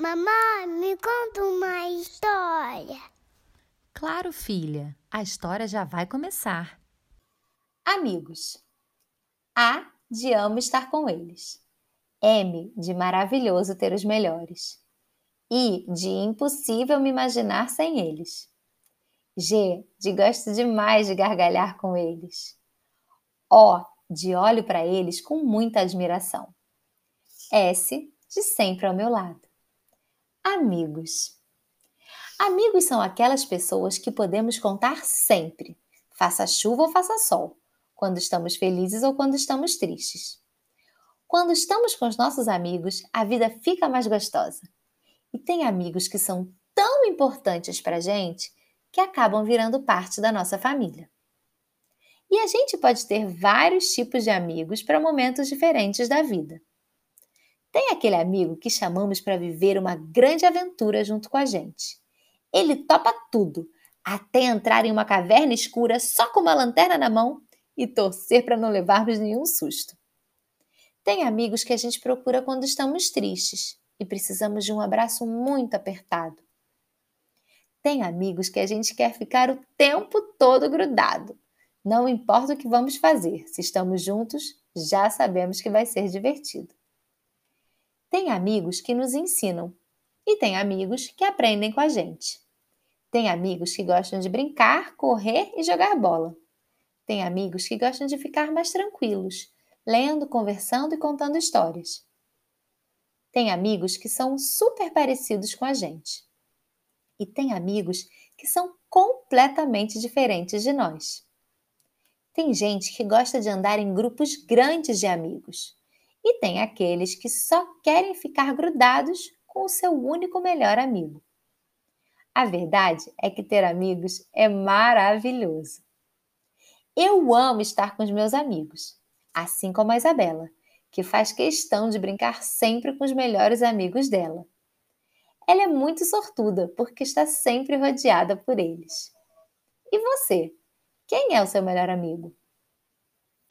Mamãe, me conta uma história. Claro, filha, a história já vai começar. Amigos. A de amo estar com eles. M de maravilhoso ter os melhores. I de impossível me imaginar sem eles. G de gosto demais de gargalhar com eles. O de olho para eles com muita admiração. S de sempre ao meu lado. Amigos. Amigos são aquelas pessoas que podemos contar sempre, faça chuva ou faça sol, quando estamos felizes ou quando estamos tristes. Quando estamos com os nossos amigos, a vida fica mais gostosa. E tem amigos que são tão importantes para a gente que acabam virando parte da nossa família. E a gente pode ter vários tipos de amigos para momentos diferentes da vida. Tem aquele amigo que chamamos para viver uma grande aventura junto com a gente. Ele topa tudo, até entrar em uma caverna escura só com uma lanterna na mão e torcer para não levarmos nenhum susto. Tem amigos que a gente procura quando estamos tristes e precisamos de um abraço muito apertado. Tem amigos que a gente quer ficar o tempo todo grudado. Não importa o que vamos fazer, se estamos juntos, já sabemos que vai ser divertido. Tem amigos que nos ensinam e tem amigos que aprendem com a gente. Tem amigos que gostam de brincar, correr e jogar bola. Tem amigos que gostam de ficar mais tranquilos, lendo, conversando e contando histórias. Tem amigos que são super parecidos com a gente. E tem amigos que são completamente diferentes de nós. Tem gente que gosta de andar em grupos grandes de amigos e tem aqueles que só querem ficar grudados com o seu único melhor amigo. A verdade é que ter amigos é maravilhoso. Eu amo estar com os meus amigos, assim como a Isabela, que faz questão de brincar sempre com os melhores amigos dela. Ela é muito sortuda porque está sempre rodeada por eles. E você? Quem é o seu melhor amigo?